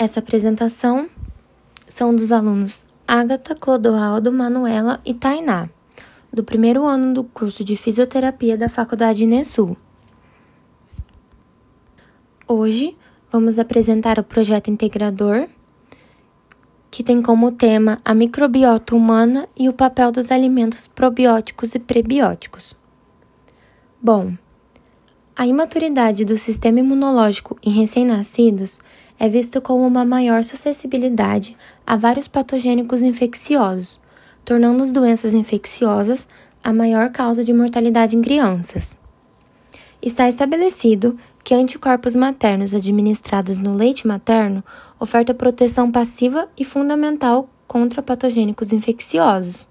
Essa apresentação são dos alunos Agatha, Clodoaldo, Manuela e Tainá, do primeiro ano do curso de Fisioterapia da Faculdade Inesul. Hoje vamos apresentar o projeto integrador, que tem como tema a microbiota humana e o papel dos alimentos probióticos e prebióticos. Bom, a imaturidade do sistema imunológico em recém-nascidos é visto como uma maior suscessibilidade a vários patogênicos infecciosos, tornando as doenças infecciosas a maior causa de mortalidade em crianças. Está estabelecido que anticorpos maternos administrados no leite materno ofertam proteção passiva e fundamental contra patogênicos infecciosos.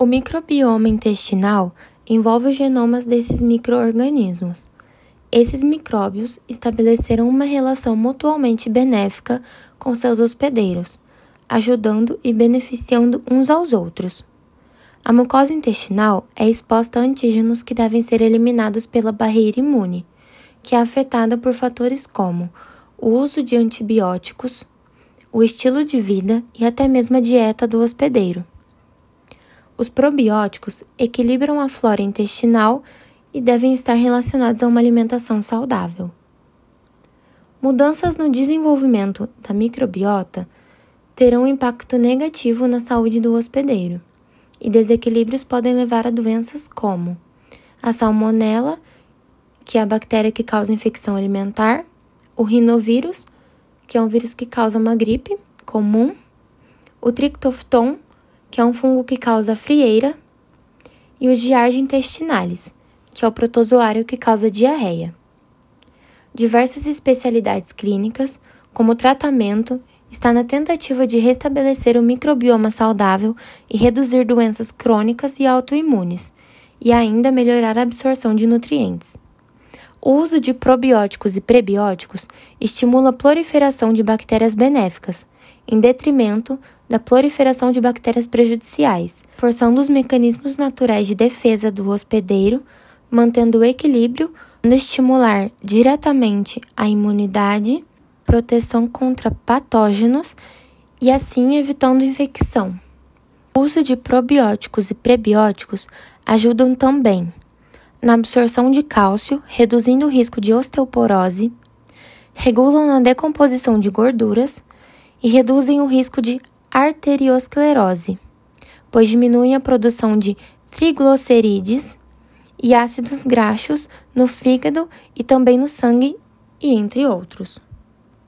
O microbioma intestinal envolve os genomas desses microorganismos esses micróbios estabeleceram uma relação mutuamente benéfica com seus hospedeiros, ajudando e beneficiando uns aos outros. A mucosa intestinal é exposta a antígenos que devem ser eliminados pela barreira imune, que é afetada por fatores como o uso de antibióticos, o estilo de vida e até mesmo a dieta do hospedeiro. Os probióticos equilibram a flora intestinal e devem estar relacionados a uma alimentação saudável. Mudanças no desenvolvimento da microbiota terão impacto negativo na saúde do hospedeiro, e desequilíbrios podem levar a doenças como a salmonela, que é a bactéria que causa infecção alimentar, o rinovírus, que é um vírus que causa uma gripe comum, o trictofton, que é um fungo que causa frieira, e o Giardia intestinalis, que é o protozoário que causa diarreia. Diversas especialidades clínicas, como tratamento, está na tentativa de restabelecer o microbioma saudável e reduzir doenças crônicas e autoimunes, e ainda melhorar a absorção de nutrientes. O uso de probióticos e prebióticos estimula a proliferação de bactérias benéficas, em detrimento da proliferação de bactérias prejudiciais, forçando os mecanismos naturais de defesa do hospedeiro mantendo o equilíbrio, estimular diretamente a imunidade, proteção contra patógenos e assim evitando infecção. O uso de probióticos e prebióticos ajudam também na absorção de cálcio, reduzindo o risco de osteoporose, regulam na decomposição de gorduras e reduzem o risco de arteriosclerose, pois diminuem a produção de triglicerídeos e ácidos graxos no fígado e também no sangue, e entre outros.